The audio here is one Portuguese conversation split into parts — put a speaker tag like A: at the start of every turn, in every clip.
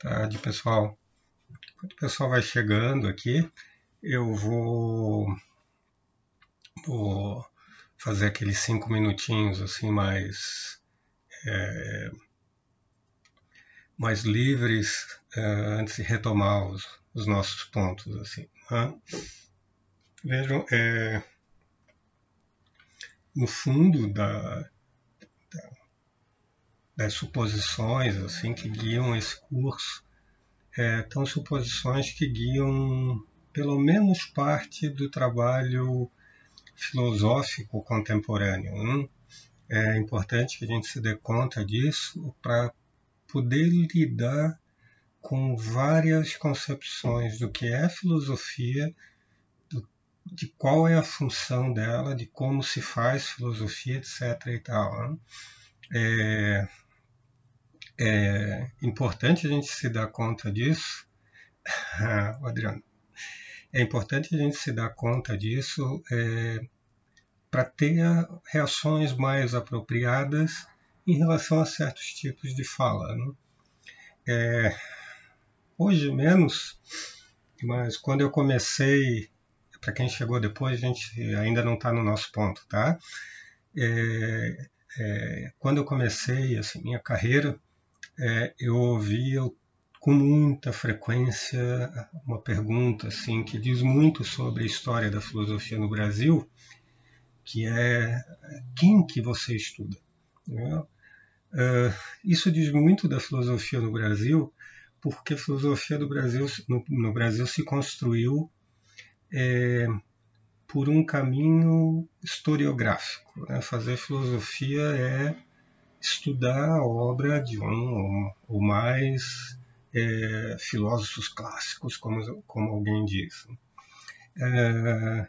A: tarde, pessoal. Enquanto o pessoal vai chegando aqui, eu vou, vou fazer aqueles cinco minutinhos assim mais é, mais livres é, antes de retomar os, os, nossos pontos assim. Né? Vejam, é, no fundo da, da, das suposições assim que guiam esse curso é, estão suposições que guiam pelo menos parte do trabalho filosófico contemporâneo. Hein? É importante que a gente se dê conta disso para poder lidar com várias concepções do que é filosofia, do, de qual é a função dela, de como se faz filosofia, etc. E tal. Né? É, é importante a gente se dar conta disso, Adriano. É importante a gente se dar conta disso é, para ter reações mais apropriadas em relação a certos tipos de fala. Né? É, hoje menos, mas quando eu comecei, para quem chegou depois, a gente ainda não está no nosso ponto, tá? É, é, quando eu comecei assim, minha carreira, é, eu ouvia com muita frequência uma pergunta assim que diz muito sobre a história da filosofia no Brasil, que é quem que você estuda? Né? Uh, isso diz muito da filosofia no Brasil, porque a filosofia do Brasil no, no Brasil se construiu é, por um caminho historiográfico. Né? Fazer filosofia é estudar a obra de um ou mais é, filósofos clássicos, como, como alguém diz. É,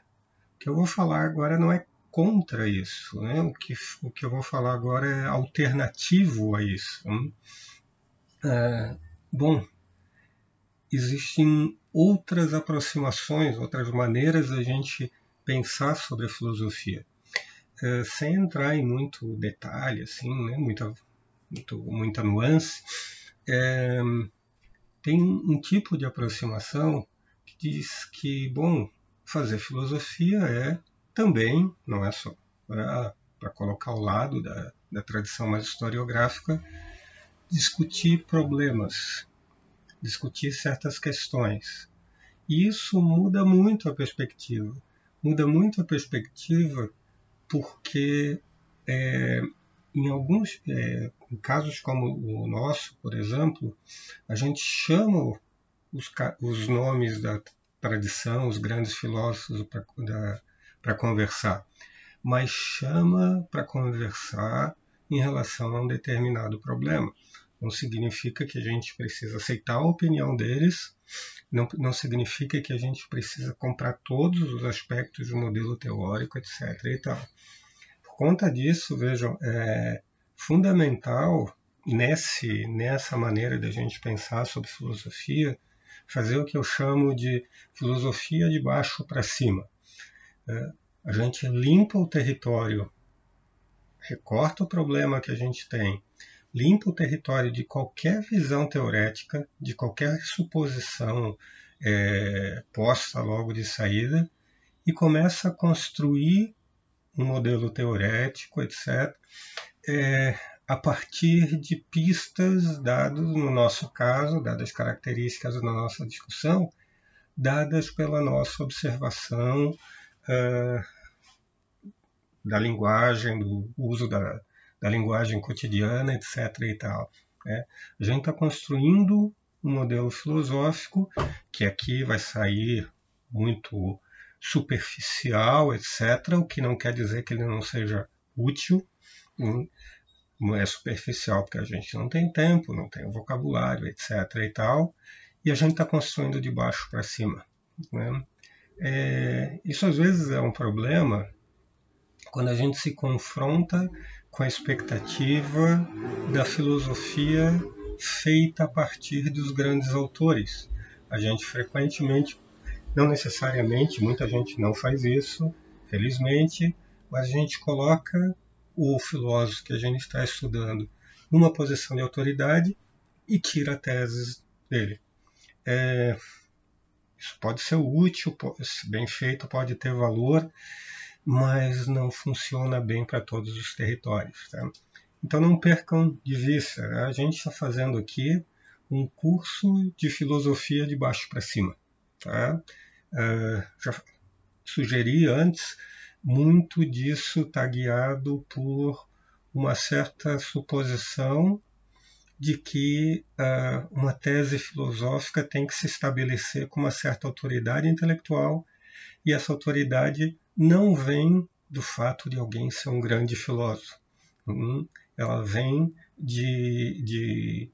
A: o que eu vou falar agora não é contra isso, né? o, que, o que eu vou falar agora é alternativo a isso. É, bom, existem outras aproximações, outras maneiras da gente pensar sobre a filosofia. Eh, sem entrar em muito detalhe, assim, né, muita, muito, muita nuance, é, tem um tipo de aproximação que diz que, bom, fazer filosofia é também, não é só para colocar ao lado da, da tradição mais historiográfica, discutir problemas, discutir certas questões. E isso muda muito a perspectiva. Muda muito a perspectiva porque é, em alguns é, casos como o nosso, por exemplo, a gente chama os, os nomes da tradição, os grandes filósofos para conversar, mas chama para conversar em relação a um determinado problema. Não significa que a gente precisa aceitar a opinião deles, não, não significa que a gente precisa comprar todos os aspectos do modelo teórico, etc. E tal. Por conta disso, vejam, é fundamental nesse, nessa maneira de a gente pensar sobre filosofia, fazer o que eu chamo de filosofia de baixo para cima. É, a gente limpa o território, recorta o problema que a gente tem, limpa o território de qualquer visão teorética, de qualquer suposição é, posta logo de saída e começa a construir um modelo teorético, etc., é, a partir de pistas dadas, no nosso caso, dadas características da nossa discussão, dadas pela nossa observação uh, da linguagem, do uso da, da linguagem cotidiana, etc. E tal. Né? A gente está construindo um modelo filosófico que aqui vai sair muito superficial, etc., o que não quer dizer que ele não seja útil. Não é superficial porque a gente não tem tempo, não tem vocabulário, etc. e tal, e a gente está construindo de baixo para cima. Né? É, isso às vezes é um problema quando a gente se confronta com a expectativa da filosofia feita a partir dos grandes autores. A gente frequentemente, não necessariamente, muita gente não faz isso, felizmente, mas a gente coloca o filósofo que a gente está estudando numa posição de autoridade e tira teses dele. É, isso pode ser útil, bem feito, pode ter valor, mas não funciona bem para todos os territórios. Tá? Então não percam de vista, né? a gente está fazendo aqui um curso de filosofia de baixo para cima. Tá? Uh, já sugeri antes, muito disso está guiado por uma certa suposição de que uh, uma tese filosófica tem que se estabelecer com uma certa autoridade intelectual e essa autoridade não vem do fato de alguém ser um grande filósofo. Hum, ela vem de, de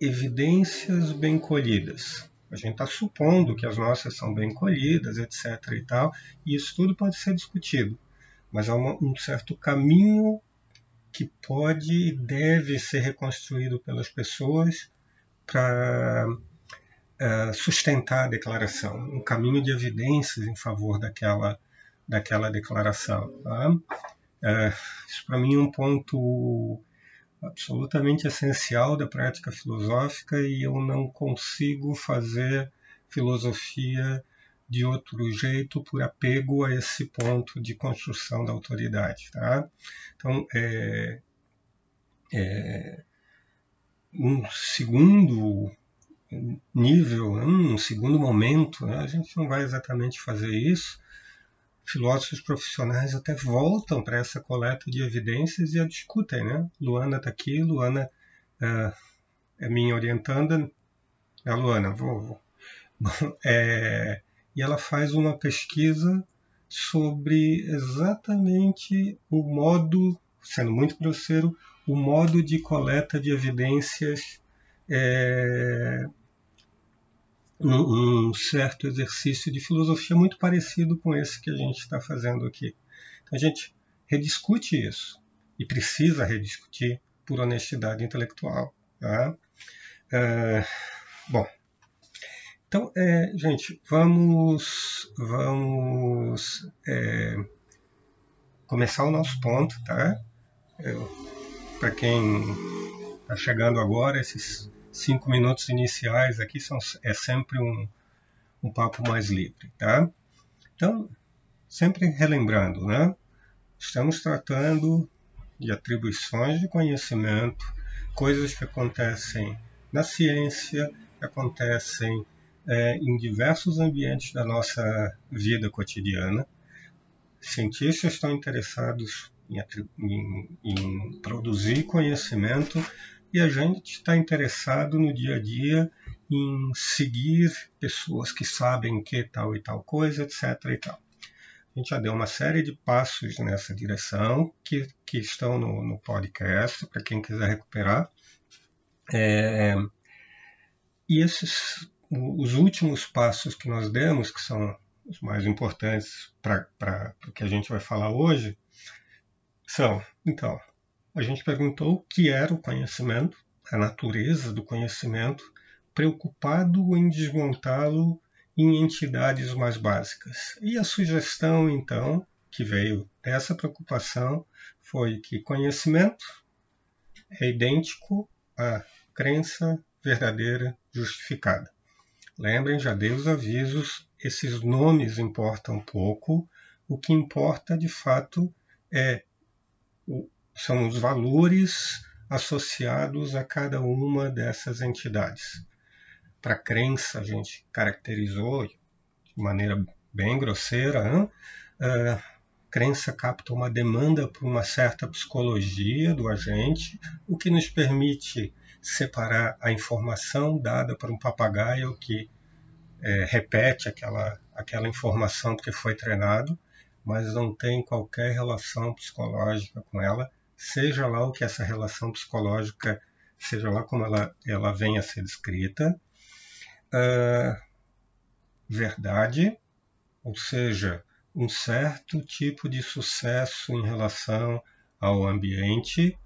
A: evidências bem colhidas. A gente está supondo que as nossas são bem colhidas, etc. e tal, e isso tudo pode ser discutido. Mas há uma, um certo caminho que pode e deve ser reconstruído pelas pessoas para uh, é, sustentar a declaração, um caminho de evidências em favor daquela, daquela declaração. Tá? Uh, isso para mim é um ponto absolutamente essencial da prática filosófica e eu não consigo fazer filosofia de outro jeito por apego a esse ponto de construção da autoridade. Tá? Então, é, é, um segundo nível, né, um segundo momento, né? a gente não vai exatamente fazer isso. Filósofos profissionais até voltam para essa coleta de evidências e a discutem. Né? Luana está aqui, Luana é, é minha orientanda. É a Luana, vou. vou. É, e ela faz uma pesquisa sobre exatamente o modo, sendo muito grosseiro, o modo de coleta de evidências é, um, um, certo exercício de filosofia muito parecido com esse que a gente está fazendo aqui. Então, a gente rediscute isso e precisa rediscutir por honestidade intelectual. Tá? É, bom, então, é, gente, vamos, vamos é, começar o nosso ponto, tá? Para quem está chegando agora, esses cinco minutos iniciais aqui são, é sempre um, um papo mais livre, tá? Então, sempre relembrando, né? Estamos tratando de atribuições de conhecimento, coisas que acontecem na ciência, que acontecem é, em diversos ambientes da nossa vida cotidiana. Cientistas estão interessados em, em, em produzir conhecimento e a gente está interessado no dia a dia em seguir pessoas que sabem que tal e tal coisa, etc. E tal. A gente já deu uma série de passos nessa direção que, que estão no, no podcast para quem quiser recuperar. É, e esses os últimos passos que nós demos, que são os mais importantes para o que a gente vai falar hoje, são, então, a gente perguntou o que era o conhecimento, a natureza do conhecimento, preocupado em desmontá-lo em entidades mais básicas. E a sugestão, então, que veio dessa preocupação foi que conhecimento é idêntico à crença verdadeira justificada. Lembrem, já dei os avisos, esses nomes importam pouco, o que importa de fato é são os valores associados a cada uma dessas entidades. Para crença, a gente caracterizou de maneira bem grosseira, hein? Uh, crença capta uma demanda por uma certa psicologia do agente, o que nos permite separar a informação dada por um papagaio que é, repete aquela, aquela informação porque foi treinado, mas não tem qualquer relação psicológica com ela, seja lá o que essa relação psicológica, seja lá como ela, ela venha a ser descrita. Uh, verdade, ou seja, um certo tipo de sucesso em relação ao ambiente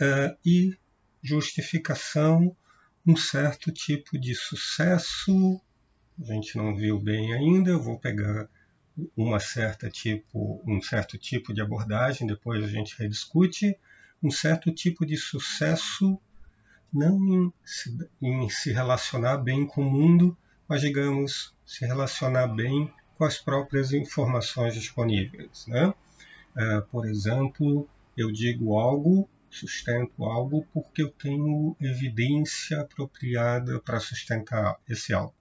A: uh, e justificação, um certo tipo de sucesso. A gente não viu bem ainda, eu vou pegar uma certa tipo, um certo tipo de abordagem, depois a gente rediscute, um certo tipo de sucesso não em se, em se relacionar bem com o mundo, mas, digamos, se relacionar bem com as próprias informações disponíveis. Né? Uh, por exemplo, eu digo algo, sustento algo, porque eu tenho evidência apropriada para sustentar esse algo.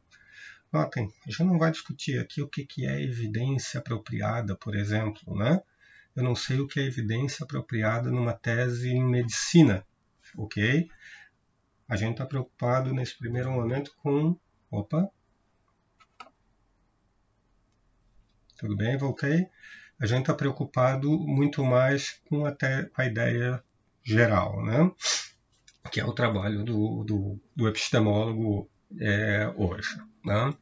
A: Notem, a gente não vai discutir aqui o que, que é evidência apropriada, por exemplo. Né? Eu não sei o que é evidência apropriada numa tese em medicina, ok? A gente está preocupado nesse primeiro momento com. Opa! Tudo bem, voltei. A gente está preocupado muito mais com, até, com a ideia geral, né? que é o trabalho do, do, do epistemólogo é, hoje. Né?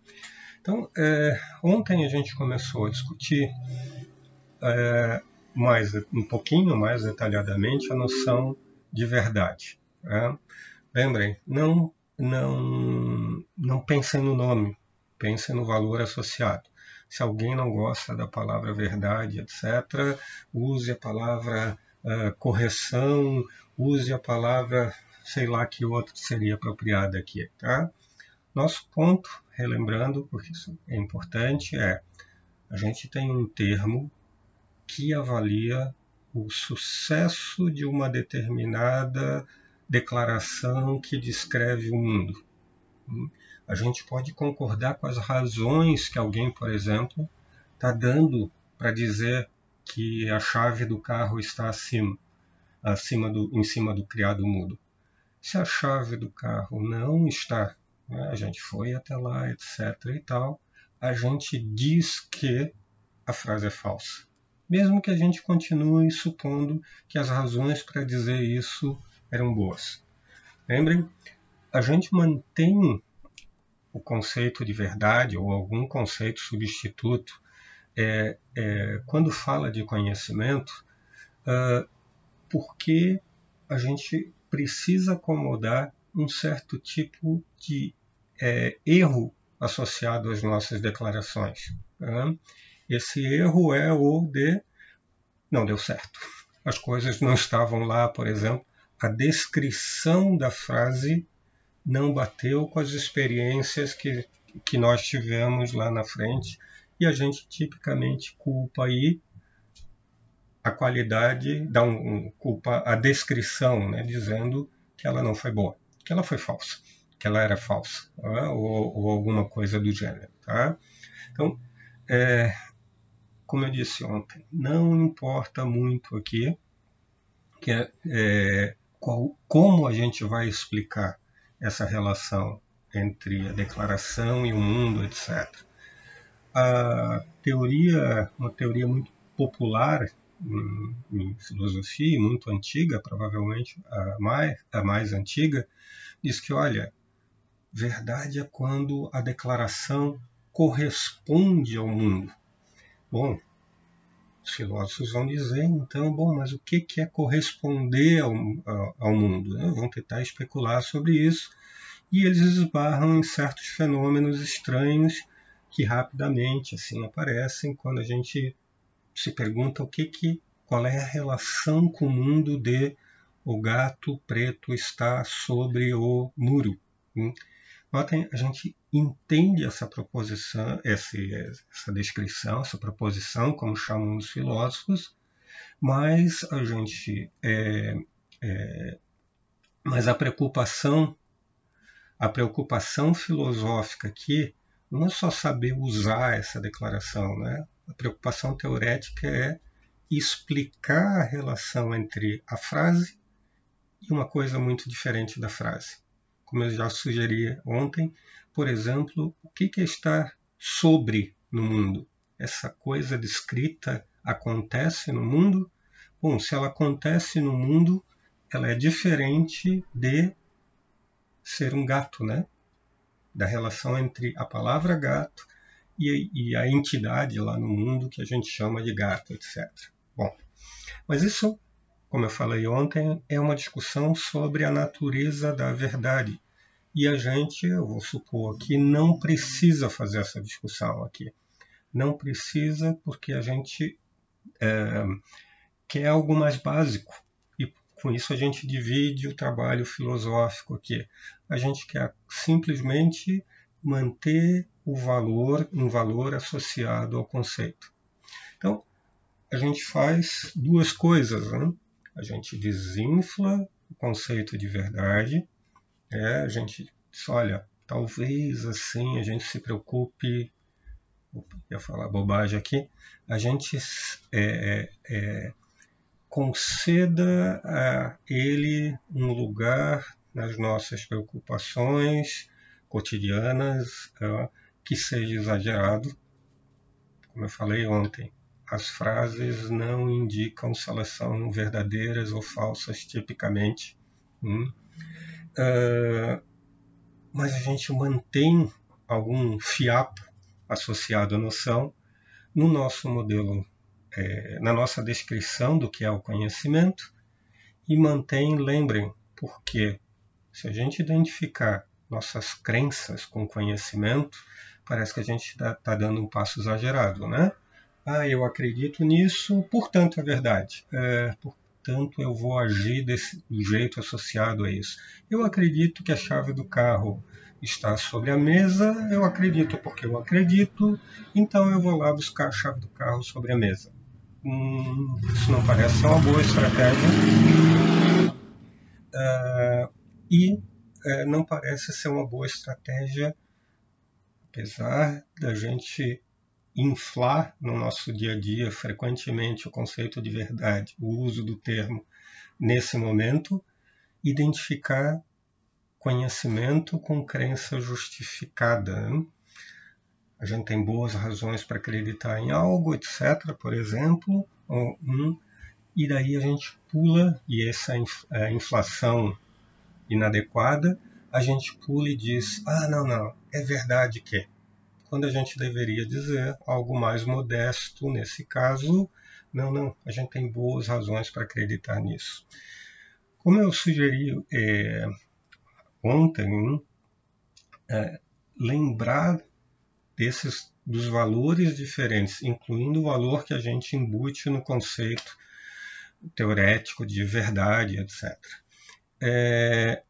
A: Então, é, ontem a gente começou a discutir é, mais um pouquinho mais detalhadamente a noção de verdade. Né? Lembrem, não, não, não pensem no nome, pensem no valor associado. Se alguém não gosta da palavra verdade, etc., use a palavra uh, correção, use a palavra, sei lá que outra seria apropriada aqui. Tá? Nosso ponto, relembrando, porque isso é importante, é a gente tem um termo que avalia o sucesso de uma determinada declaração que descreve o mundo. A gente pode concordar com as razões que alguém, por exemplo, está dando para dizer que a chave do carro está acima, acima do, em cima do criado mudo. Se a chave do carro não está, né, a gente foi até lá, etc. e tal, a gente diz que a frase é falsa. Mesmo que a gente continue supondo que as razões para dizer isso eram boas. Lembrem, a gente mantém o conceito de verdade ou algum conceito substituto é, é, quando fala de conhecimento, uh, porque a gente precisa acomodar um certo tipo de é, erro associado às nossas declarações. Né? Esse erro é o de não deu certo. As coisas não estavam lá, por exemplo, a descrição da frase não bateu com as experiências que, que nós tivemos lá na frente e a gente tipicamente culpa aí a qualidade, dá um, um, culpa a descrição, né, dizendo que ela não foi boa, que ela foi falsa, que ela era falsa, tá? ou, ou, alguma coisa do gênero. Tá? Então, é, como eu disse ontem, não importa muito aqui que é, qual, como a gente vai explicar essa relação entre a declaração e o mundo, etc. A teoria, uma teoria muito popular em, em filosofia, muito antiga, provavelmente a mais, a mais antiga, diz que, olha, verdade é quando a declaração corresponde ao mundo. Bom, os filósofos vão dizer, então, bom, mas o que é corresponder ao, ao mundo? Né? Vão tentar especular sobre isso e eles esbarram em certos fenômenos estranhos que rapidamente assim aparecem quando a gente se pergunta o que que qual é a relação com o mundo de o gato preto está sobre o muro. Notem, a gente entende essa proposição, essa, essa descrição, essa proposição, como chamam os filósofos, mas a gente, é, é, mas a preocupação, a preocupação filosófica aqui não é só saber usar essa declaração, né? A preocupação teorética é explicar a relação entre a frase e uma coisa muito diferente da frase como eu já sugeri ontem, por exemplo, o que, que está sobre no mundo? Essa coisa descrita acontece no mundo? Bom, se ela acontece no mundo, ela é diferente de ser um gato, né? Da relação entre a palavra gato e, e a entidade lá no mundo que a gente chama de gato, etc. Bom, mas isso como eu falei ontem, é uma discussão sobre a natureza da verdade. E a gente, eu vou supor aqui, não precisa fazer essa discussão aqui. Não precisa porque a gente é, quer algo mais básico. Com isso a gente divide o trabalho filosófico aqui. A gente quer simplesmente manter o valor, um valor associado ao conceito. Então, a gente faz duas coisas. Né? A gente desinfla o conceito de verdade. É, a gente diz, olha, talvez assim a gente se preocupe, ia falar bobagem aqui, a gente é, é, é conceda a ele um lugar nas nossas preocupações cotidianas que seja exagerado. Como eu falei ontem, as frases não indicam se elas são verdadeiras ou falsas tipicamente. Hum? Uh, mas a gente mantém algum fiapo associado à noção no nosso modelo é, na nossa descrição do que é o conhecimento e mantém, lembrem, porque se a gente identificar nossas crenças com conhecimento, parece que a gente está tá dando um passo exagerado, né? Ah, eu acredito nisso, portanto é verdade. É, portanto, eu vou agir desse, jeito associado a isso. Eu acredito que a chave do carro está sobre a mesa, eu acredito porque eu acredito, então eu vou lá buscar a chave do carro sobre a mesa. Hum, isso não parece ser uma boa estratégia. Uh, e uh, não parece ser uma boa estratégia, apesar da gente inflar no nosso dia a dia frequentemente o conceito de verdade, o uso do termo nesse momento, identificar conhecimento com crença justificada. Né? A gente tem boas razões para acreditar em algo, etc., por exemplo, um, e daí a gente pula, e essa é inflação inadequada, a gente pula e diz: ah, não, não, é verdade que. Quando a gente deveria dizer algo mais modesto, nesse caso, não, não, a gente tem boas razões para acreditar nisso. Como eu sugeri é, ontem, é, lembrar desses dos valores diferentes, incluindo o valor que a gente embute no conceito teorético de verdade, etc. É,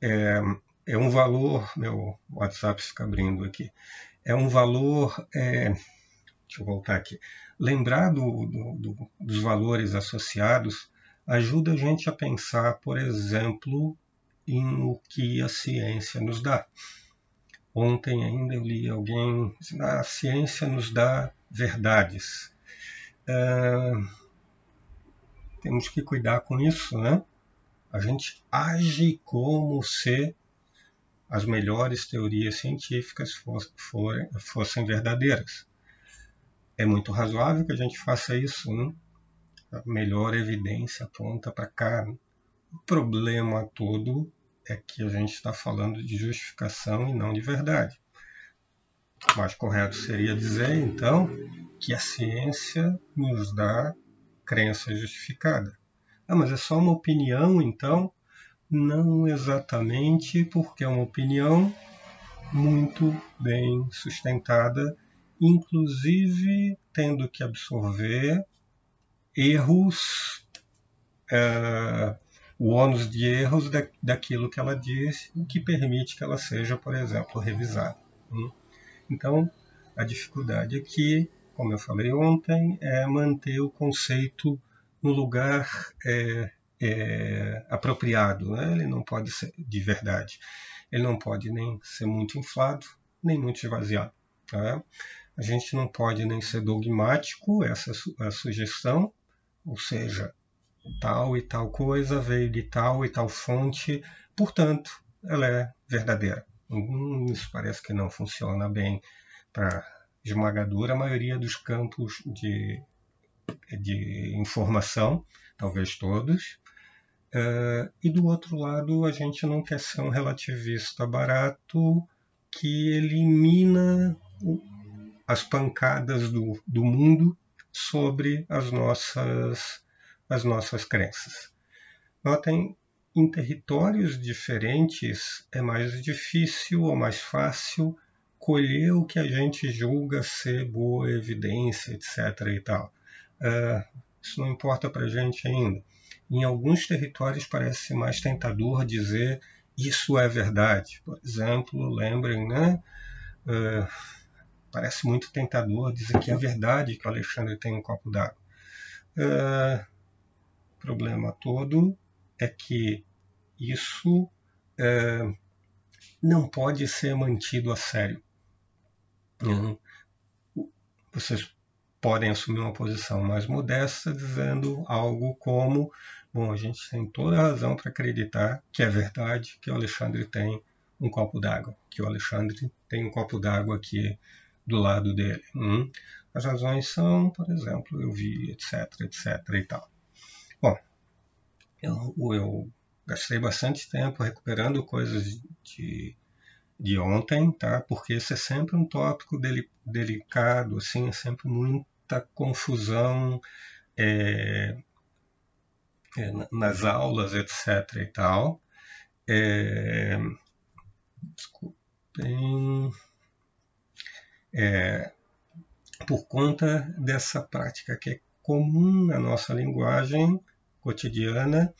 A: é, é um valor, meu WhatsApp fica abrindo aqui, é um valor, é, deixa eu voltar aqui, lembrar do, do, do, dos valores associados ajuda a gente a pensar, por exemplo, em o que a ciência nos dá. Ontem ainda eu li alguém ah, a ciência nos dá verdades. Uh, temos que cuidar com isso, né? A gente age como se as melhores teorias científicas fossem verdadeiras. É muito razoável que a gente faça isso, né? A melhor evidência aponta para cá. O problema todo é que a gente está falando de justificação e não de verdade. O mais correto seria dizer, então, que a ciência nos dá crença justificada. Ah, mas é só uma opinião, então? Não exatamente, porque é uma opinião muito bem sustentada, inclusive tendo que absorver erros. Uh, o ônus de erros da, daquilo que ela diz, o que permite que ela seja, por exemplo, revisada. Hum? Então, a dificuldade aqui, como eu falei ontem, é manter o conceito no lugar é, é, apropriado. Né? Ele não pode ser de verdade. Ele não pode nem ser muito inflado, nem muito esvaziado. Tá? A gente não pode nem ser dogmático, essa é a sugestão, ou seja, tal e tal coisa veio de tal e tal fonte, portanto, ela é verdadeira. Hum, isso parece que não funciona bem para esmagadora maioria dos campos de, de informação, talvez todos. Uh, e do outro lado, a gente não quer ser um relativista barato que elimina as pancadas do, do mundo sobre as nossas as nossas crenças. Notem, em territórios diferentes é mais difícil ou mais fácil colher o que a gente julga ser boa evidência, etc. e tal. Uh, isso não importa para a gente ainda. em alguns territórios parece mais tentador dizer isso é verdade. Por exemplo, lembrem, né? Uh, parece muito tentador dizer que é verdade que o Alexandre tem um copo d'água. Uh, problema todo é que isso uh, não pode ser mantido a sério. Uhum. Vocês podem assumir uma posição mais modesta, dizendo algo como: bom, a gente tem toda a razão para acreditar que é verdade que o Alexandre tem um copo d'água, que o Alexandre tem um copo d'água aqui do lado dele. Hum? As razões são, por exemplo, eu vi, etc, etc e tal. Eu, eu gastei bastante tempo recuperando coisas de, de ontem, tá? Porque esse é sempre um tópico deli, delicado, assim, é sempre muita confusão é, é, nas aulas, etc. e tal. É, desculpem. É, por conta dessa prática que é comum na nossa linguagem cotidiana,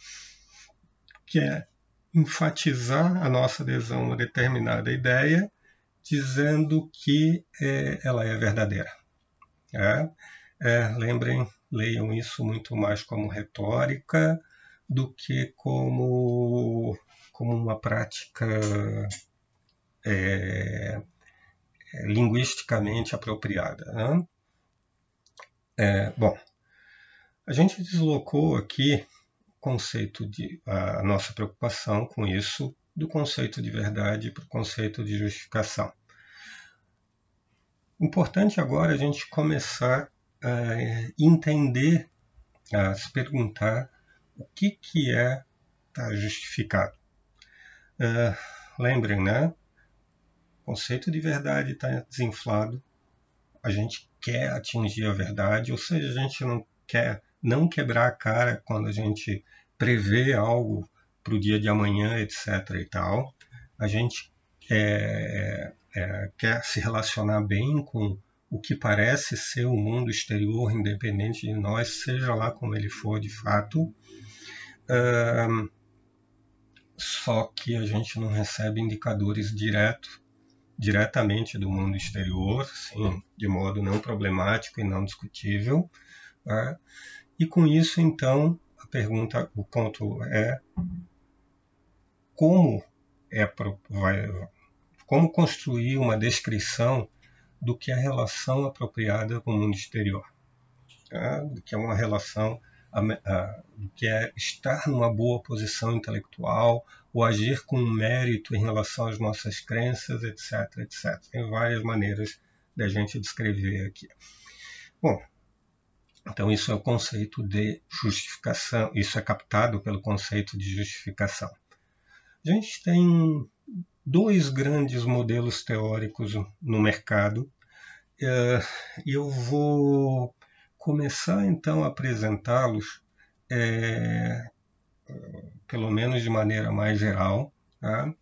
A: que é enfatizar a nossa adesão a determinada ideia, dizendo que é, ela é verdadeira. É? É, lembrem, leiam isso muito mais como retórica do que como, como uma prática é, é linguisticamente apropriada. Né? É, bom, a gente deslocou aqui o conceito de a nossa preocupação com isso do conceito de verdade para o conceito de justificação. Importante agora a gente começar a entender, a se perguntar o que, que é estar tá justificado. Uh, lembrem, né? O conceito de verdade está desinflado. A gente quer atingir a verdade, ou seja, a gente não quer não quebrar a cara quando a gente prevê algo para o dia de amanhã, etc. e tal. A gente é, é, quer se relacionar bem com o que parece ser o mundo exterior, independente de nós, seja lá como ele for de fato. só que a gente não recebe indicadores direto, diretamente do mundo exterior, sim, de modo não problemático e não discutível. Tá? E com isso, então, a pergunta, o ponto é como é como construir uma descrição do que é a relação apropriada com o mundo exterior, tá? do que é uma relação a, a, que é estar numa boa posição intelectual ou agir com mérito em relação às nossas crenças, etc, etc. Tem várias maneiras da gente descrever aqui. Bom, então, isso é o conceito de justificação, isso é captado pelo conceito de justificação. A gente tem dois grandes modelos teóricos no mercado eh, e eu vou começar então a apresentá-los, é, pelo menos de maneira mais geral. Tá?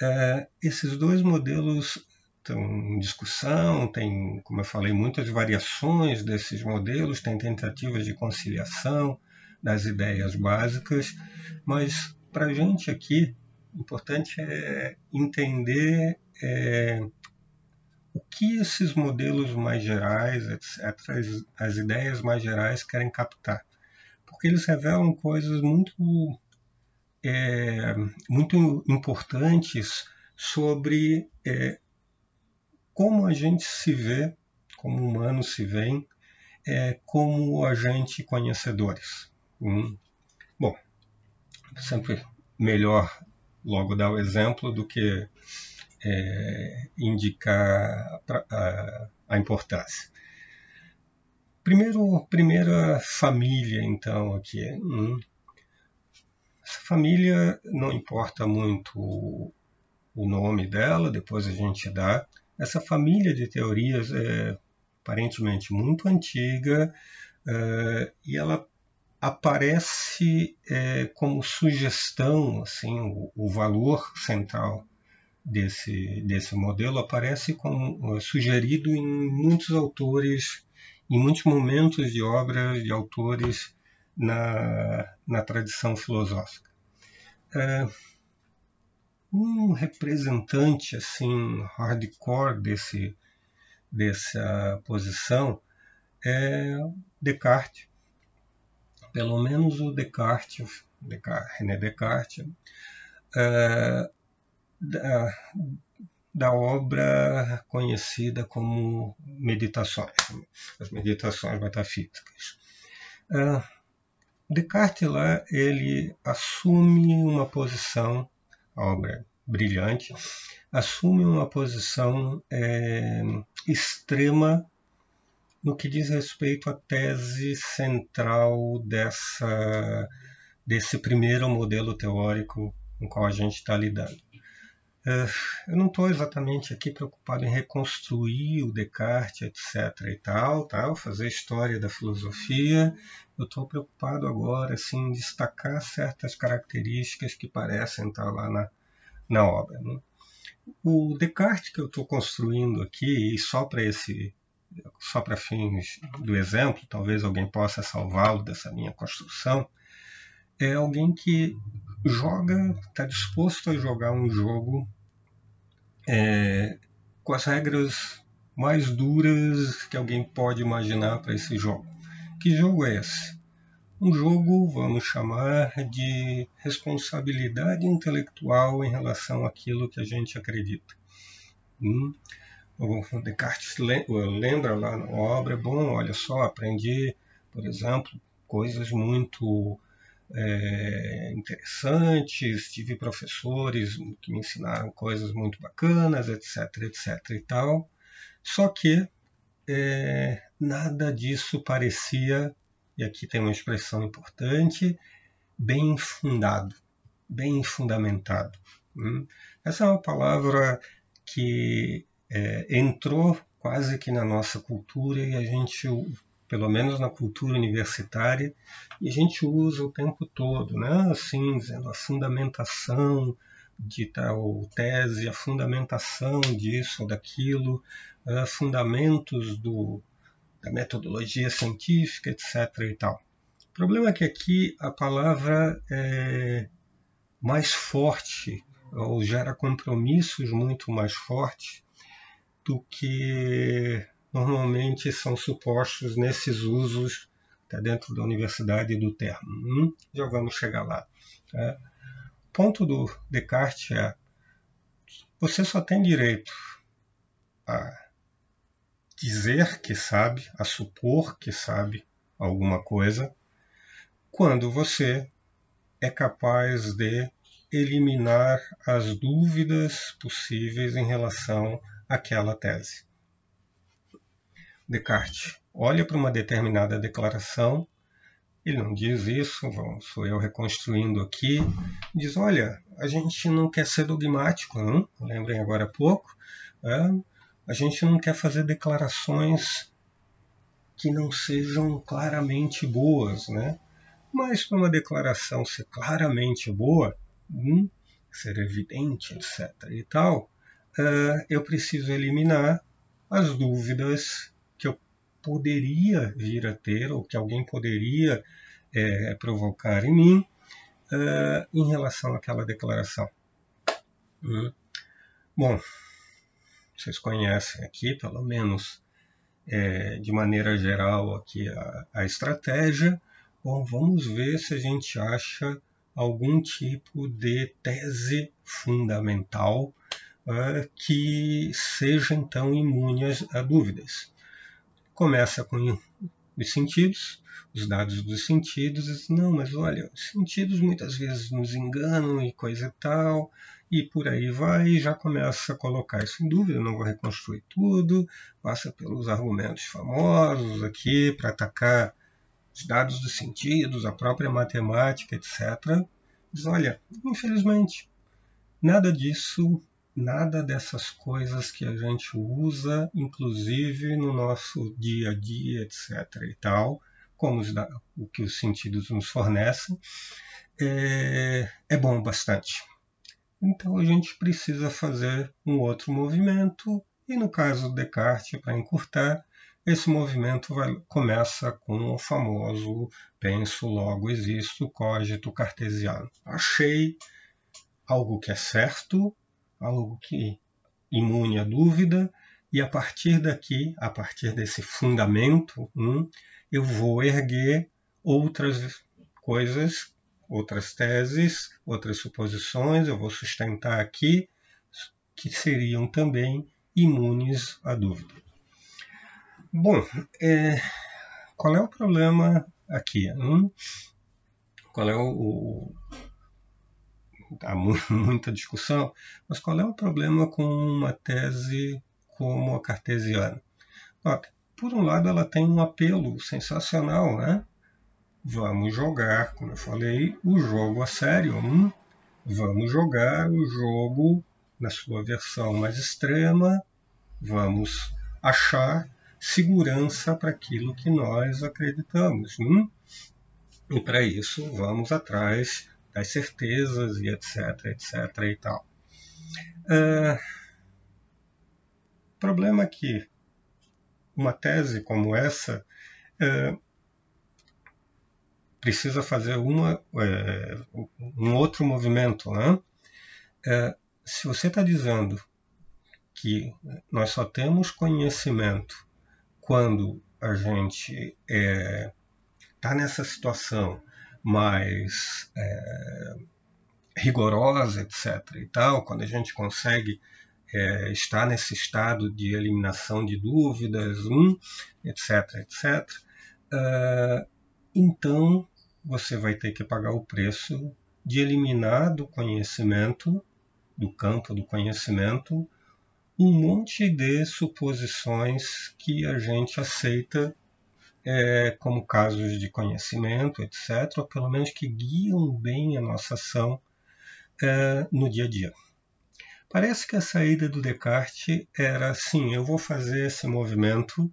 A: É, esses dois modelos estão em discussão, tem, como eu falei, muitas variações desses modelos, tem tentativas de conciliação das ideias básicas, mas para a gente aqui, importante é entender é, o que esses modelos mais gerais, etc., as, as ideias mais gerais querem captar. Porque eles revelam coisas muito, é, muito importantes sobre é, como a gente se vê, como humanos se veem, é, como agente conhecedores. Hum. Bom, sempre melhor logo dar o exemplo do que é, indicar a, a, a, importância. Primeiro, primeira família, então, aqui. Hum. Essa família não importa muito o nome dela, depois a gente dá, essa família de teorias é aparentemente muito antiga é, e ela aparece é, como sugestão, assim, o, o, valor central desse, desse modelo aparece como é, sugerido em muitos autores, em muitos momentos de obras de autores na, na tradição filosófica. É, um representante assim hardcore desse, dessa posição é Descartes. Pelo menos o Descartes, Descartes René Descartes, é, da, da obra conhecida como Meditações, as Meditações Metafísicas. Uh, Descartes lá ele assume uma posição, obra brilhante, assume uma posição é, extrema no que diz respeito à tese central dessa, desse primeiro modelo teórico com o qual a gente está lidando. É, eu não estou exatamente aqui preocupado em reconstruir o Descartes, etc. e tal, tal fazer história da filosofia. Eu estou preocupado agora assim, em destacar certas características que parecem estar lá na, na obra. Né? O Descartes que eu estou construindo aqui, e só para esse só para fins do exemplo, talvez alguém possa salvá-lo dessa minha construção, é alguém que joga, está disposto a jogar um jogo é, com as regras mais duras que alguém pode imaginar para esse jogo. Que jogo é esse? Um jogo, vamos chamar, de responsabilidade intelectual em relação àquilo que a gente acredita. Hum? O Descartes lembra lá na obra, bom, olha só, aprendi, por exemplo, coisas muito é, interessantes, tive professores que me ensinaram coisas muito bacanas, etc, etc e tal. Só que é, nada disso parecia, e aqui tem uma expressão importante, bem fundado, bem fundamentado. Hum? Essa é uma palavra que é, entrou quase que na nossa cultura e a gente pelo menos na cultura universitária, e a gente usa o tempo todo, né? assim, dizendo a fundamentação de tal tese, a fundamentação disso ou daquilo, uh, fundamentos do, da metodologia científica, etc. E tal. O problema é que aqui a palavra é mais forte, ou gera compromissos muito mais fortes do que normalmente são supostos nesses usos tá dentro da universidade do termo. Hum, já vamos chegar lá. É. O ponto do Descartes é você só tem direito a dizer que sabe, a supor que sabe alguma coisa, quando você é capaz de eliminar as dúvidas possíveis em relação àquela tese. Descartes olha para uma determinada declaração, ele não diz isso, sou eu reconstruindo aqui, diz, olha, a gente não quer ser dogmático, não? lembrem agora há pouco, é? a gente não quer fazer declarações que não sejam claramente boas, né? Mas para uma declaração ser claramente boa, hum, ser evidente, etc. e tal, eu preciso eliminar as dúvidas poderia vir a ter, ou que alguém poderia é, provocar em mim, uh, em relação àquela declaração. Hum. Bom, vocês conhecem aqui, pelo menos é, de maneira geral, aqui a, a estratégia. Bom, vamos ver se a gente acha algum tipo de tese fundamental uh, que seja então imune a dúvidas começa com os sentidos, os dados dos sentidos, diz, não, mas olha, os sentidos muitas vezes nos enganam e coisa e tal, e por aí vai, e já começa a colocar isso em dúvida, não vou reconstruir tudo, passa pelos argumentos famosos aqui para atacar os dados dos sentidos, a própria matemática, etc. Diz, olha, infelizmente, nada disso nada dessas coisas que a gente usa, inclusive no nosso dia a dia, etc. e tal, como os, o que os sentidos nos fornecem, é, é bom bastante. Então a gente precisa fazer um outro movimento, e no caso do Descartes, para encurtar, esse movimento vai, começa com o famoso penso, logo existo, cogito cartesiano. Achei algo que é certo, algo que imune à dúvida, e a partir daqui, a partir desse fundamento, hum, eu vou erguer outras coisas, outras teses, outras suposições, eu vou sustentar aqui que seriam também imunes à dúvida. Bom, é, qual é o problema aqui? Hum? Qual é o, o há muita discussão, mas qual é o problema com uma tese como a cartesiana? Por um lado, ela tem um apelo sensacional, né? Vamos jogar, como eu falei, o jogo a sério. Hum? Vamos jogar o jogo na sua versão mais extrema. Vamos achar segurança para aquilo que nós acreditamos. Hum? E para isso, vamos atrás das certezas e etc, etc e tal. Uh, problema é que uma tese como essa uh, precisa fazer uma, uh, um outro movimento. Né? se você está dizendo que nós só temos conhecimento quando a gente está nessa situação mais é, rigorosa, etc. e tal, quando a gente consegue é, estar nesse estado de eliminação de dúvidas, hum, etc, etc, uh, então você vai ter que pagar o preço de eliminar do conhecimento, do campo do conhecimento, um monte de suposições que a gente aceita é, como casos de conhecimento, etc., ou pelo menos que guiam bem a nossa ação é, no dia a dia. Parece que a saída do Descartes era assim: eu vou fazer esse movimento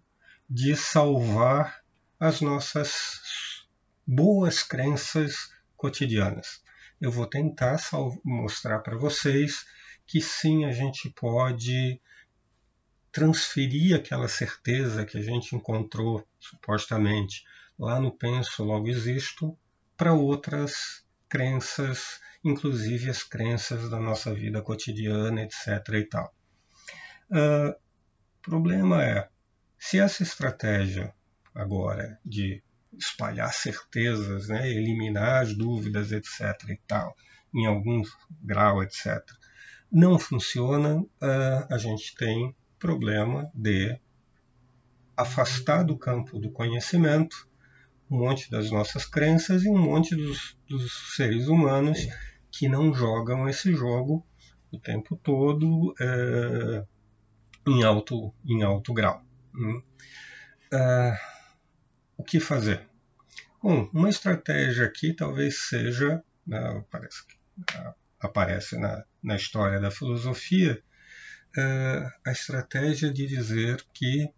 A: de salvar as nossas boas crenças cotidianas. Eu vou tentar mostrar para vocês que sim, a gente pode transferir aquela certeza que a gente encontrou, supostamente, lá no penso, logo existo, para outras crenças, inclusive as crenças da nossa vida cotidiana, etc. e tal. Uh, problema é, se essa estratégia agora de espalhar certezas, né, eliminar as dúvidas, etc. e tal, em algum grau, etc., não funciona, uh, a gente tem problema de afastar do campo do conhecimento um monte das nossas crenças e um monte dos, dos seres humanos que não jogam esse jogo o tempo todo é, em, alto, em alto grau. Hum. É, o que fazer? Bom, uma estratégia aqui talvez seja, né, parece que aparece na, na história da filosofia, a estratégia de dizer que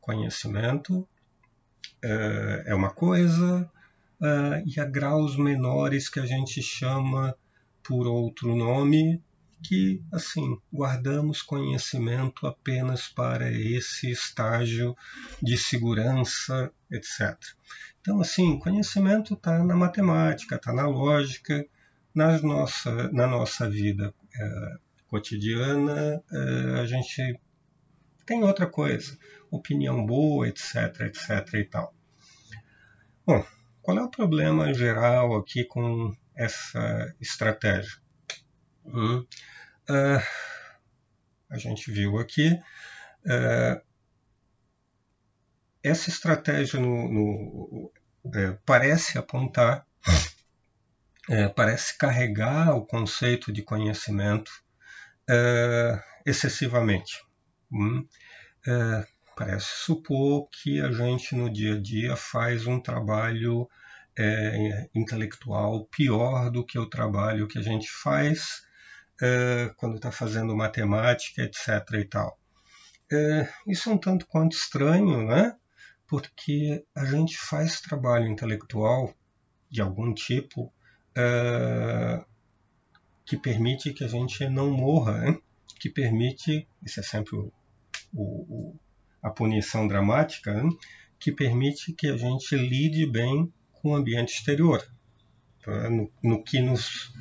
A: conhecimento é, é uma coisa é, e há graus menores que a gente chama por outro nome que assim guardamos conhecimento apenas para esse estágio de segurança, etc. Então assim conhecimento está na matemática, está na lógica, nas nossa, na nossa vida é, cotidiana, eh, a gente tem outra coisa, opinião boa, etc, etc e tal. Bom, qual é o problema geral aqui com essa estratégia? Hum, uh, a gente viu aqui uh, essa estratégia no, no é, parece apontar, é, parece carregar o conceito de conhecimento é, excessivamente. Hum? É, parece supor que a gente no dia a dia faz um trabalho é, intelectual pior do que o trabalho que a gente faz é, quando está fazendo matemática, etc. e tal. É, isso é um tanto quanto estranho, né? Porque a gente faz trabalho intelectual de algum tipo é, que permite que a gente não morra, que permite, isso é sempre o, o, a punição dramática, que permite que a gente lide bem com o ambiente exterior, tá? no, no, que nos,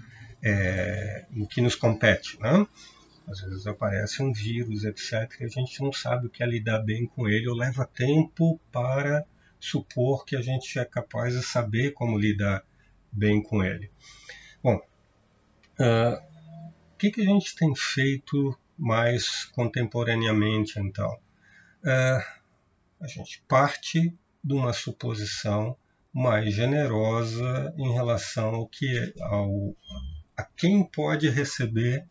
A: é, no que nos compete. Né? Às vezes aparece um vírus, etc., e a gente não sabe o que é lidar bem com ele, ou leva tempo para supor que a gente é capaz de saber como lidar bem com ele. Bom, o que, que a gente tem feito mais contemporaneamente, então? Uh, a gente parte de uma suposição mais generosa em relação ao que ao, a quem pode receber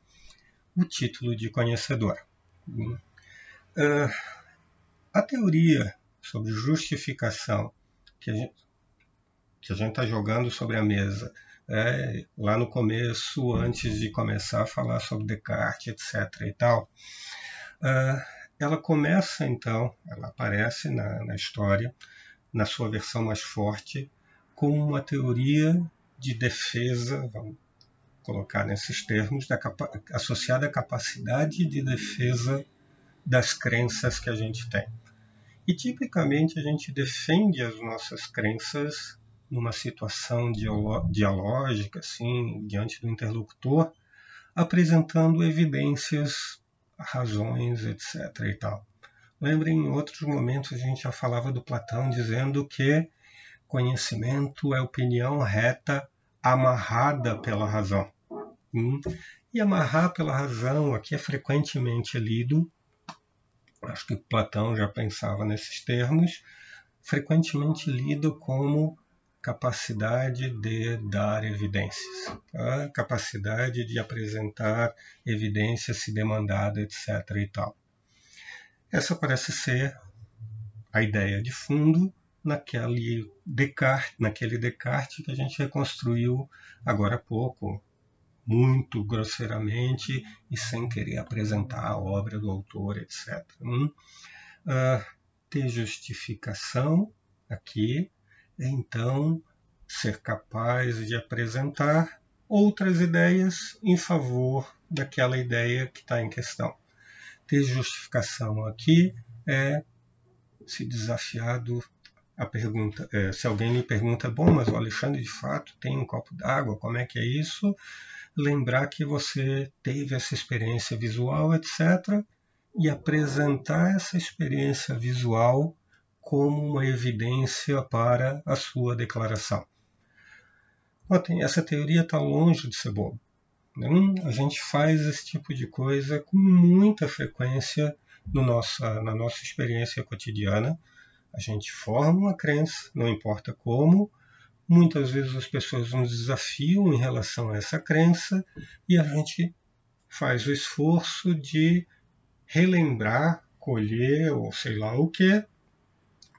A: o título de conhecedor. Uh, a teoria sobre justificação que a gente está jogando sobre a mesa é, lá no começo, antes de começar a falar sobre Descartes, etc. e tal, uh, ela começa então, ela aparece na, na história, na sua versão mais forte, como uma teoria de defesa, vamos colocar nesses termos, da, associada à capacidade de defesa das crenças que a gente tem. E tipicamente a gente defende as nossas crenças numa situação dialógica, assim, diante do interlocutor, apresentando evidências, razões, etc. E tal. Lembrem, em outros momentos a gente já falava do Platão dizendo que conhecimento é opinião reta amarrada pela razão. Hum? E amarrar pela razão aqui é frequentemente lido acho que Platão já pensava nesses termos, frequentemente lido como capacidade de dar evidências, a tá? capacidade de apresentar evidências se demandada, etc. e tal. Essa parece ser a ideia de fundo naquele Descartes, naquele Descartes que a gente reconstruiu agora há pouco, muito grosseiramente e sem querer apresentar a obra do autor, etc. Hum? Uh, ter justificação aqui então ser capaz de apresentar outras ideias em favor daquela ideia que está em questão. Ter justificação aqui é se desafiado a pergunta. É, se alguém me pergunta, bom, mas o Alexandre de fato tem um copo d'água, como é que é isso? lembrar que você teve essa experiência visual, etc., e apresentar essa experiência visual como uma evidência para a sua declaração. Notem, essa teoria está longe de ser boba. Né? A gente faz esse tipo de coisa com muita frequência no na nossa experiência cotidiana. A gente forma uma crença, não importa como, Muitas vezes as pessoas nos desafiam em relação a essa crença e a gente faz o esforço de relembrar, colher ou sei lá o que,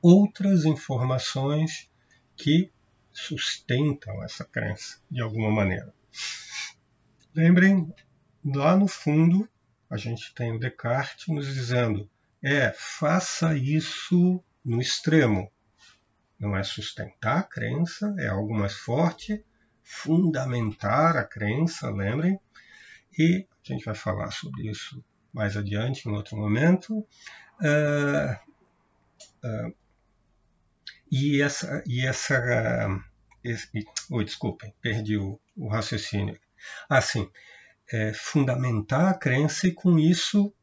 A: outras informações que sustentam essa crença de alguma maneira. Lembrem, lá no fundo, a gente tem o Descartes nos dizendo: é, faça isso no extremo. Não é sustentar a crença, é algo mais forte, fundamentar a crença, lembrem. E a gente vai falar sobre isso mais adiante, em outro momento. Uh, uh, e essa. E essa esse, oh, desculpem, perdi o, o raciocínio. Assim, é, fundamentar a crença e com isso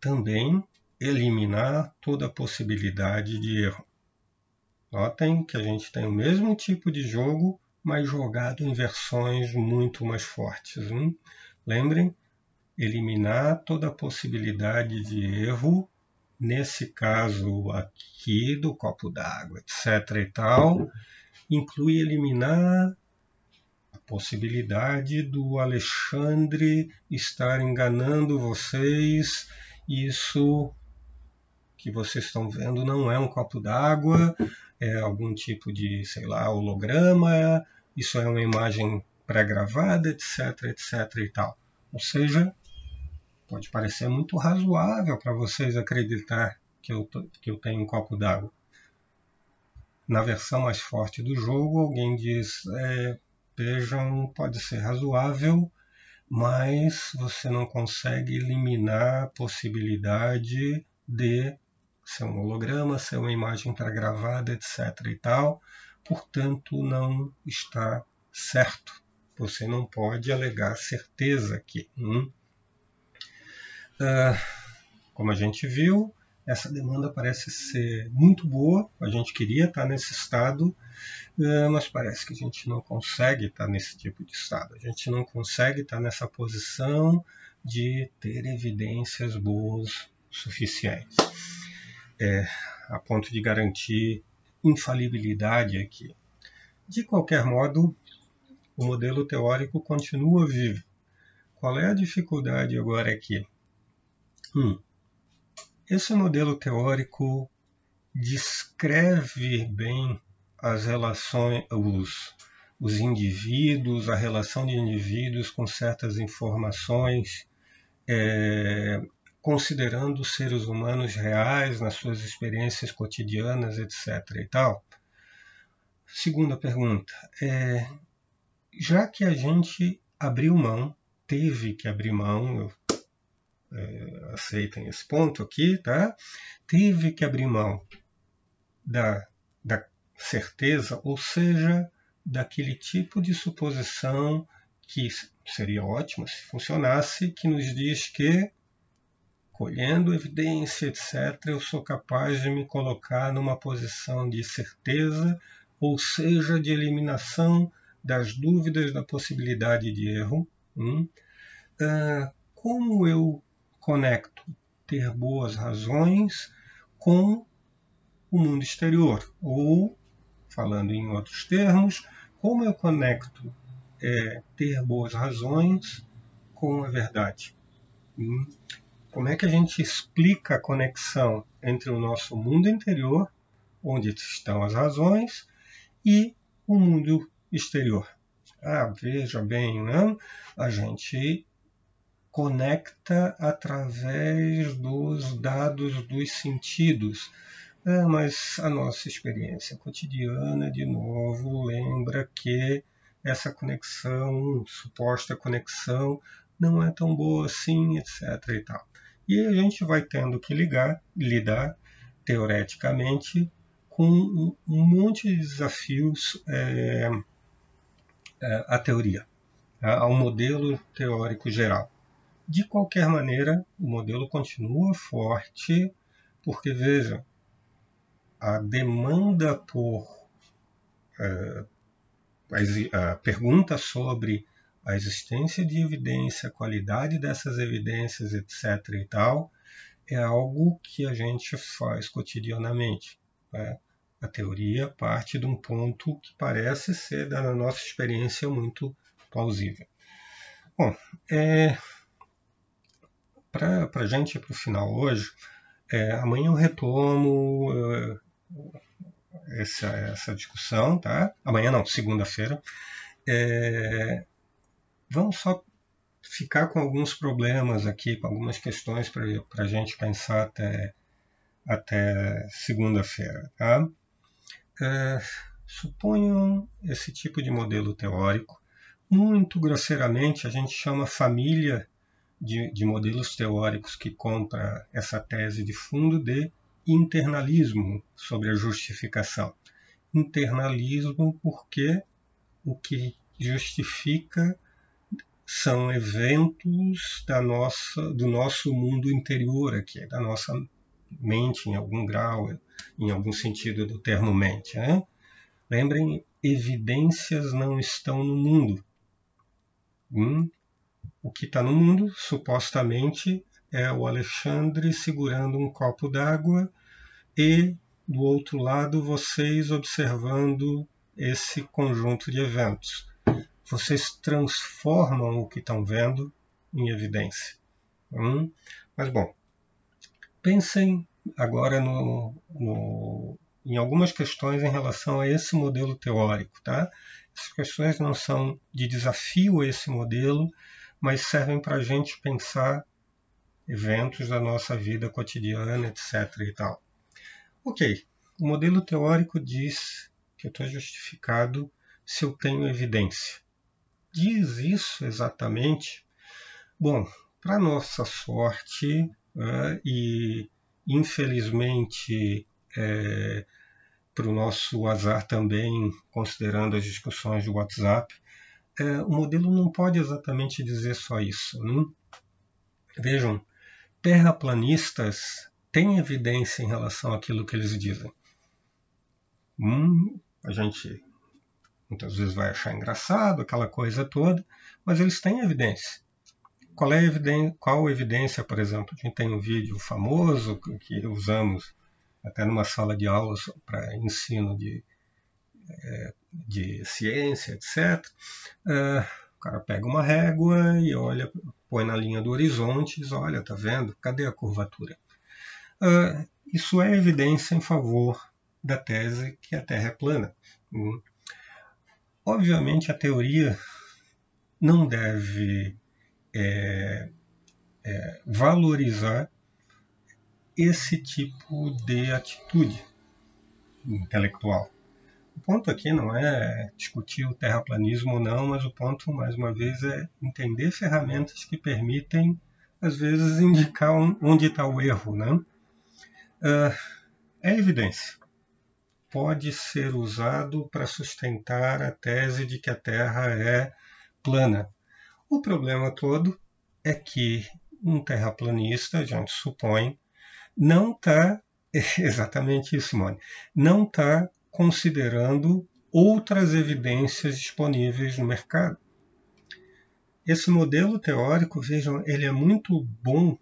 A: também eliminar toda a possibilidade de erro. Notem que a gente tem o mesmo tipo de jogo, mas jogado em versões muito mais fortes. Hein? Lembrem, eliminar toda a possibilidade de erro, nesse caso aqui do copo d'água, etc. e tal, inclui eliminar a possibilidade do Alexandre estar enganando vocês. Isso que vocês estão vendo não é um copo d'água, é algum tipo de, sei lá, holograma, isso é uma imagem pré-gravada, etc, etc e tal. Ou seja, pode parecer muito razoável para vocês acreditar que eu, que eu tenho um copo d'água. Na versão mais forte do jogo, alguém diz: é, vejam, pode ser razoável, mas você não consegue eliminar a possibilidade de ser um holograma, ser uma imagem pré-gravada, etc. e tal. Portanto, não está certo. Você não pode alegar certeza aqui. Hum? Uh, como a gente viu, essa demanda parece ser muito boa. A gente queria estar nesse estado, uh, mas parece que a gente não consegue estar nesse tipo de estado. A gente não consegue estar nessa posição de ter evidências boas suficientes, é, a ponto de garantir infalibilidade aqui. De qualquer modo, o modelo teórico continua vivo. Qual é a dificuldade agora aqui? Hum, esse modelo teórico descreve bem as relações, os, os indivíduos, a relação de indivíduos com certas informações, é, considerando seres humanos reais nas suas experiências cotidianas, etc. e tal. Segunda pergunta, é, já que a gente abriu mão, teve que abrir mão, é, aceitem esse ponto aqui, tá? Teve que abrir mão da, da certeza, ou seja, daquele tipo de suposição que seria ótimo se funcionasse, que nos diz que, colhendo evidência, etc., eu sou capaz de me colocar numa posição de certeza, ou seja, de eliminação das dúvidas da possibilidade de erro. Hum? Uh, como eu conecto ter boas razões com o mundo exterior? Ou, falando em outros termos, como eu conecto é, ter boas razões com a verdade? Hum? Como é que a gente explica a conexão entre o nosso mundo interior, onde estão as razões, e o mundo exterior? Ah, veja bem, não? a gente conecta através dos dados dos sentidos. Ah, mas a nossa experiência cotidiana, de novo, lembra que essa conexão, suposta conexão, não é tão boa assim, etc. E, tal. e a gente vai tendo que ligar, lidar, teoreticamente, com um monte de desafios é, é, à teoria, ao modelo teórico geral. De qualquer maneira, o modelo continua forte, porque, veja, a demanda por é, a pergunta sobre a existência de evidência, a qualidade dessas evidências, etc. e tal, é algo que a gente faz cotidianamente. Né? A teoria parte de um ponto que parece ser da nossa experiência muito plausível. Bom, é, para a gente ir para o final hoje, é, amanhã eu retomo é, essa, essa discussão, tá? Amanhã não, segunda-feira. É, vamos só ficar com alguns problemas aqui, com algumas questões para a gente pensar até, até segunda-feira, tá? É, suponham esse tipo de modelo teórico. Muito grosseiramente, a gente chama família de, de modelos teóricos que compra essa tese de fundo de internalismo sobre a justificação. Internalismo porque o que justifica são eventos da nossa, do nosso mundo interior aqui, da nossa mente em algum grau, em algum sentido do termo mente. Né? Lembrem, evidências não estão no mundo. Hum? O que está no mundo, supostamente, é o Alexandre segurando um copo d'água e, do outro lado, vocês observando esse conjunto de eventos. Vocês transformam o que estão vendo em evidência. Hum? Mas, bom, pensem agora no, no, em algumas questões em relação a esse modelo teórico. Tá? Essas questões não são de desafio a esse modelo, mas servem para a gente pensar eventos da nossa vida cotidiana, etc. e tal. Ok, o modelo teórico diz que eu estou justificado se eu tenho evidência. Diz isso exatamente? Bom, para nossa sorte, e infelizmente, é, para o nosso azar também, considerando as discussões do WhatsApp, é, o modelo não pode exatamente dizer só isso. Né? Vejam, terraplanistas têm evidência em relação àquilo que eles dizem. Hum, a gente muitas vezes vai achar engraçado aquela coisa toda, mas eles têm evidência. Qual é a evidência, qual a evidência, por exemplo? A gente tem um vídeo famoso que usamos até numa sala de aula para ensino de, é, de ciência, etc. É, o cara pega uma régua e olha, põe na linha do horizonte e diz, olha, tá vendo? Cadê a curvatura? É, isso é evidência em favor da tese que a Terra é plana. Hum. Obviamente, a teoria não deve é, é, valorizar esse tipo de atitude intelectual. O ponto aqui não é discutir o terraplanismo ou não, mas o ponto, mais uma vez, é entender ferramentas que permitem, às vezes, indicar onde está o erro. Né? Uh, é evidência. Pode ser usado para sustentar a tese de que a Terra é plana. O problema todo é que um terraplanista, a gente supõe, não está, exatamente isso, Simone, não está considerando outras evidências disponíveis no mercado. Esse modelo teórico, vejam, ele é muito bom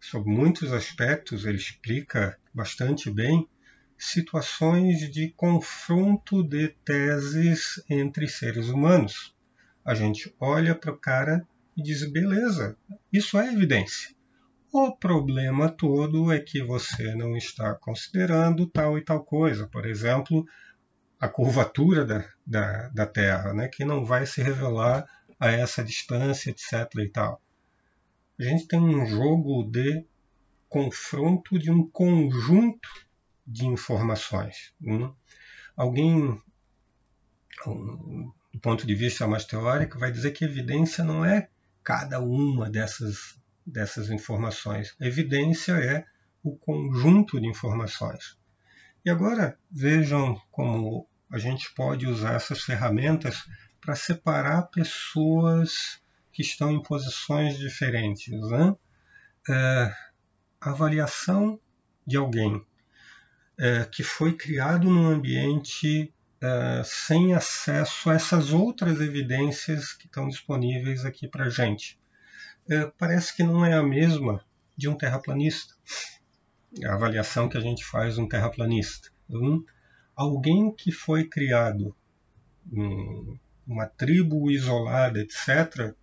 A: sob muitos aspectos, ele explica bastante bem situações de confronto de teses entre seres humanos. A gente olha para o cara e diz: beleza, isso é evidência. O problema todo é que você não está considerando tal e tal coisa. Por exemplo, a curvatura da, da, da Terra, né, que não vai se revelar a essa distância, etc. E tal. A gente tem um jogo de confronto de um conjunto de informações. Né? Alguém, do ponto de vista mais teórico, vai dizer que evidência não é cada uma dessas dessas informações. A evidência é o conjunto de informações. E agora vejam como a gente pode usar essas ferramentas para separar pessoas que estão em posições diferentes. Né? É, avaliação de alguém é, que foi criado num ambiente é, sem acesso a essas outras evidências que estão disponíveis aqui para gente é, parece que não é a mesma de um terraplanista. A avaliação que a gente faz de um terraplanista. Um, alguém que foi criado em uma tribo isolada, etc.,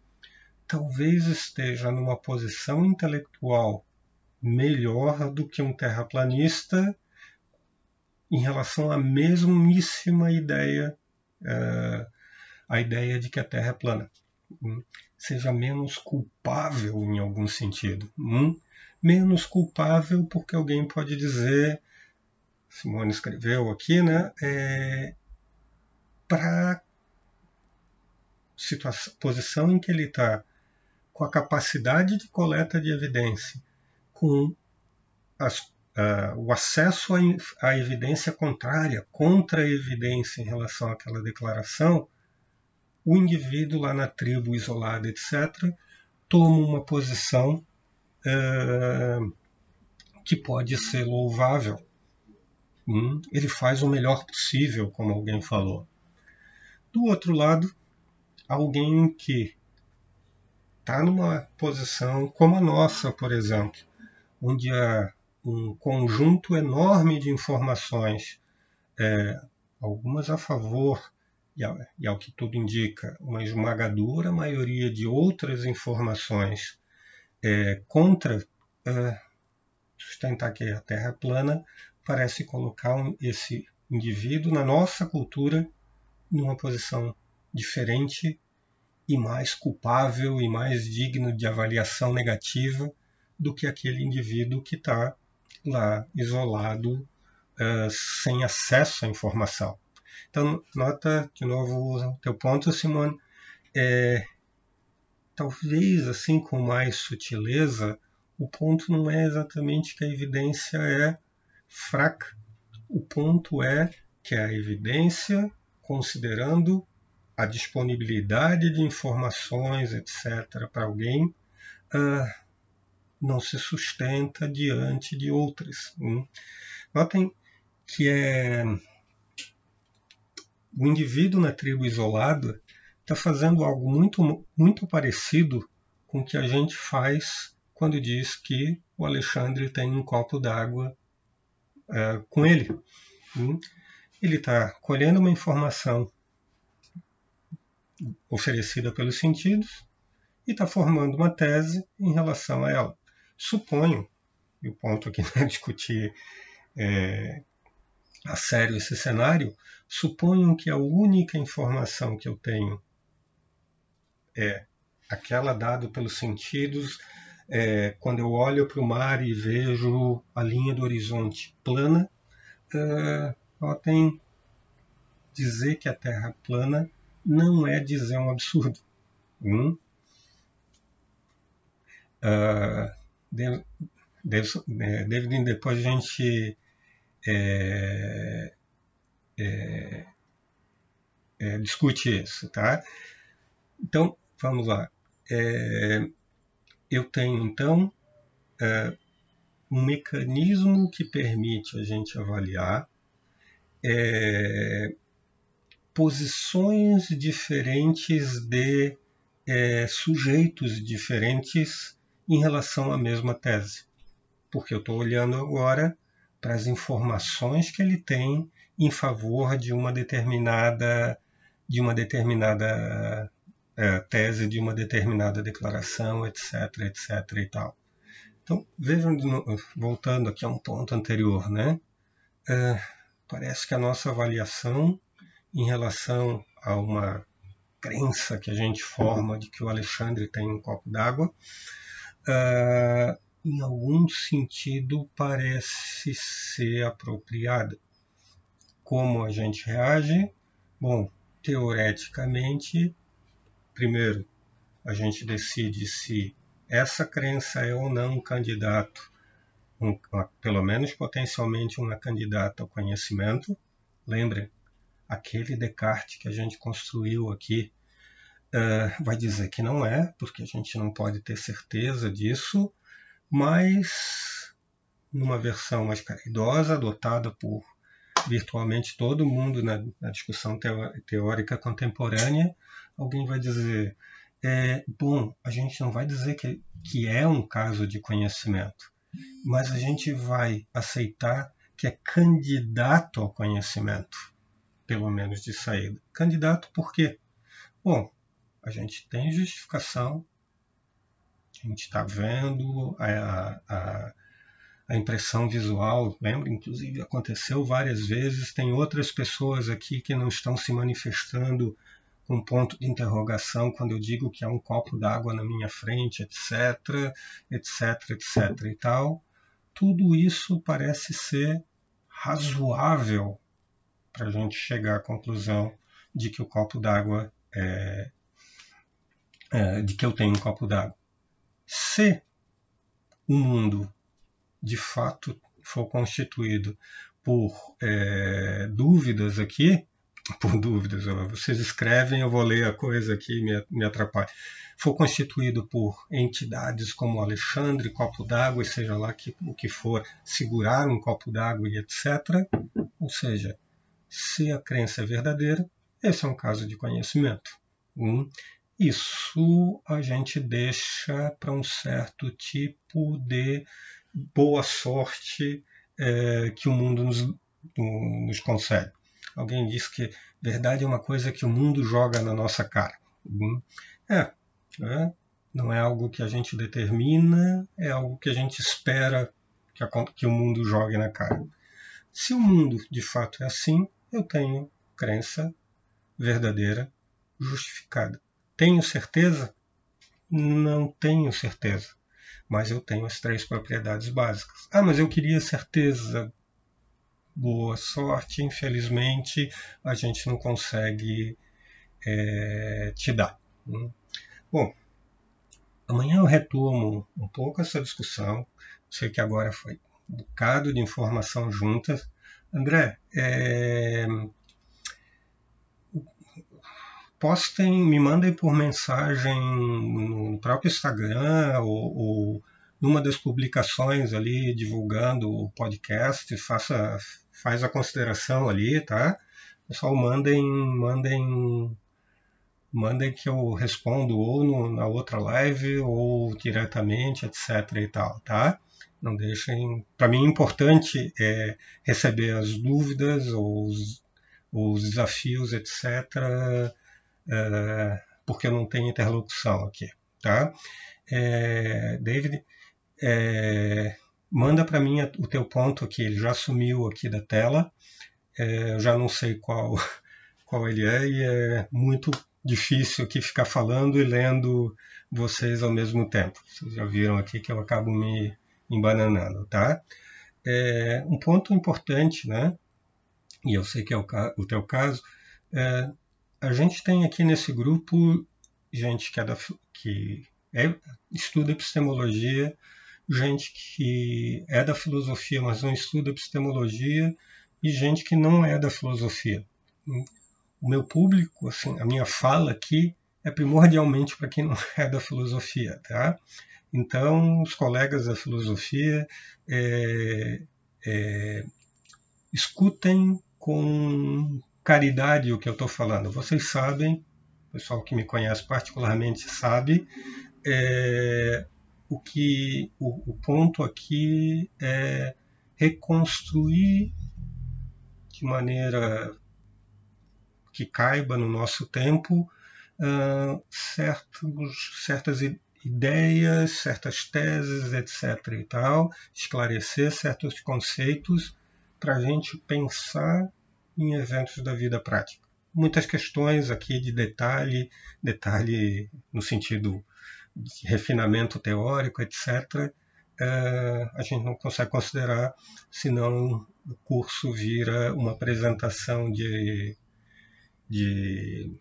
A: talvez esteja numa posição intelectual melhor do que um terraplanista em relação à mesmíssima ideia, uh, a ideia de que a Terra é plana seja menos culpável em algum sentido. Hum? Menos culpável porque alguém pode dizer, Simone escreveu aqui, né? É, para posição em que ele está, com a capacidade de coleta de evidência, com as, uh, o acesso à evidência contrária, contra a evidência em relação àquela declaração, o indivíduo lá na tribo isolada, etc., toma uma posição é, que pode ser louvável. Hum, ele faz o melhor possível, como alguém falou. Do outro lado, alguém que está numa posição como a nossa, por exemplo, onde há um conjunto enorme de informações, é, algumas a favor e ao que tudo indica, uma esmagadora maioria de outras informações é, contra é, sustentar que a Terra é plana, parece colocar um, esse indivíduo na nossa cultura numa posição diferente e mais culpável e mais digno de avaliação negativa do que aquele indivíduo que está lá isolado, uh, sem acesso à informação. Então, nota de novo o teu ponto, Simone. É, talvez, assim, com mais sutileza, o ponto não é exatamente que a evidência é fraca. O ponto é que a evidência, considerando a disponibilidade de informações, etc., para alguém, uh, não se sustenta diante de outras. Hum. Notem que é o indivíduo na tribo isolada está fazendo algo muito, muito parecido com o que a gente faz quando diz que o Alexandre tem um copo d'água é, com ele. Hum. Ele está colhendo uma informação oferecida pelos sentidos e está formando uma tese em relação a ela. Suponho, e o ponto aqui não é discutir é, a sério esse cenário, suponham que a única informação que eu tenho é aquela dada pelos sentidos é, quando eu olho para o mar e vejo a linha do horizonte plana, é, ela tem dizer que a Terra é plana não é dizer um absurdo. Hum? Uh, David, depois a gente é, é, é, discute isso, tá? Então, vamos lá. É, eu tenho, então, é, um mecanismo que permite a gente avaliar é, posições diferentes de é, sujeitos diferentes em relação à mesma tese. Porque eu estou olhando agora para as informações que ele tem em favor de uma determinada de uma determinada é, tese, de uma determinada declaração, etc, etc e tal. Então vejam, voltando aqui a um ponto anterior, né? É, parece que a nossa avaliação em relação a uma crença que a gente forma de que o Alexandre tem um copo d'água, uh, em algum sentido, parece ser apropriada. Como a gente reage? Bom, teoreticamente, primeiro, a gente decide se essa crença é ou não um candidato, um, pelo menos potencialmente uma candidata ao conhecimento. Lembre, aquele Descartes que a gente construiu aqui uh, vai dizer que não é, porque a gente não pode ter certeza disso, mas numa versão mais caridosa, adotada por virtualmente todo mundo na, na discussão teórica contemporânea, alguém vai dizer: é, bom, a gente não vai dizer que, que é um caso de conhecimento, mas a gente vai aceitar que é candidato ao conhecimento, pelo menos de saída. Candidato por quê? Bom, a gente tem justificação a gente está vendo a, a, a, impressão visual, lembra? Inclusive aconteceu várias vezes. Tem outras pessoas aqui que não estão se manifestando com ponto de interrogação quando eu digo que há um copo d'água na minha frente, etc, etc, etc e tal. Tudo isso parece ser razoável para a gente chegar à conclusão de que o copo d'água é, é, de que eu tenho um copo d'água. Se o mundo de fato for constituído por é, dúvidas aqui, por dúvidas, vocês escrevem, eu vou ler a coisa aqui me, me atrapalha. For constituído por entidades como Alexandre, copo d'água, e seja lá que, o que for, segurar um copo d'água e etc. Ou seja, se a crença é verdadeira, esse é um caso de conhecimento. Um, isso a gente deixa para um certo tipo de boa sorte é, que o mundo nos, nos concede. Alguém disse que verdade é uma coisa que o mundo joga na nossa cara. Hum, é, é, não é algo que a gente determina, é algo que a gente espera que, a, que o mundo jogue na cara. Se o mundo de fato é assim, eu tenho crença verdadeira justificada. Tenho certeza? Não tenho certeza, mas eu tenho as três propriedades básicas. Ah, mas eu queria certeza. Boa sorte, infelizmente a gente não consegue é, te dar. Hum. Bom, amanhã eu retomo um pouco essa discussão. Sei que agora foi um bocado de informação juntas. André, é... postem, me mandem por mensagem no próprio Instagram ou, ou numa das publicações ali divulgando o podcast, faça, faz a consideração ali, tá? Pessoal, mandem, mandem, mandem que eu respondo ou no, na outra live ou diretamente, etc. e tal, tá? Não deixem. Para mim, é importante é receber as dúvidas ou os, os desafios, etc. É, porque não tenho interlocução aqui, tá? É, David, é, manda para mim o teu ponto aqui, ele já sumiu aqui da tela, é, eu já não sei qual, qual ele é e é muito difícil aqui ficar falando e lendo vocês ao mesmo tempo. Vocês já viram aqui que eu acabo me embananando, tá? É, um ponto importante, né? E eu sei que é o, o teu caso, é, a gente tem aqui nesse grupo gente que, é da, que é, estuda epistemologia, gente que é da filosofia, mas não estuda epistemologia, e gente que não é da filosofia. O meu público, assim, a minha fala aqui é primordialmente para quem não é da filosofia, tá? Então, os colegas da filosofia é, é, escutem com caridade o que eu estou falando. Vocês sabem, o pessoal que me conhece particularmente sabe, é, o que o, o ponto aqui é reconstruir de maneira que caiba no nosso tempo uh, certos, certas ideias, certas teses, etc. e tal, esclarecer certos conceitos para a gente pensar em eventos da vida prática. Muitas questões aqui de detalhe, detalhe no sentido de refinamento teórico, etc., é, a gente não consegue considerar, senão o curso vira uma apresentação de, de,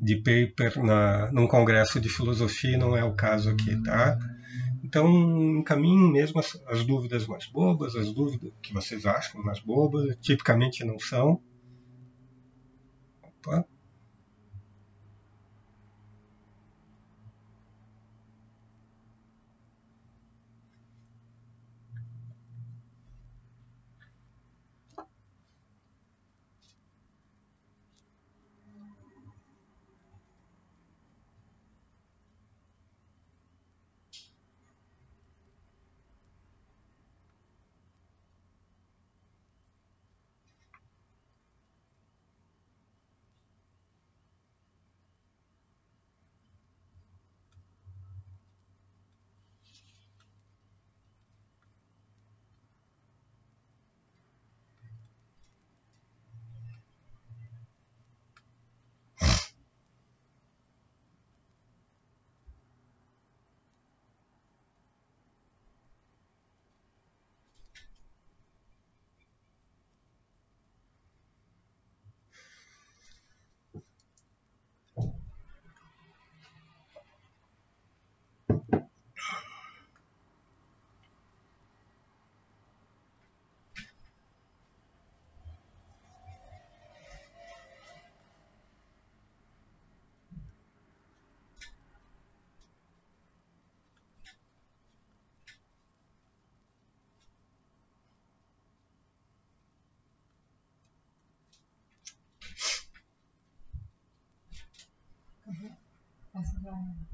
A: de paper na, num congresso de filosofia, não é o caso aqui, tá? Então, encaminhem mesmo as, as dúvidas mais bobas, as dúvidas que vocês acham mais bobas, tipicamente não são. Opa. 我是这样的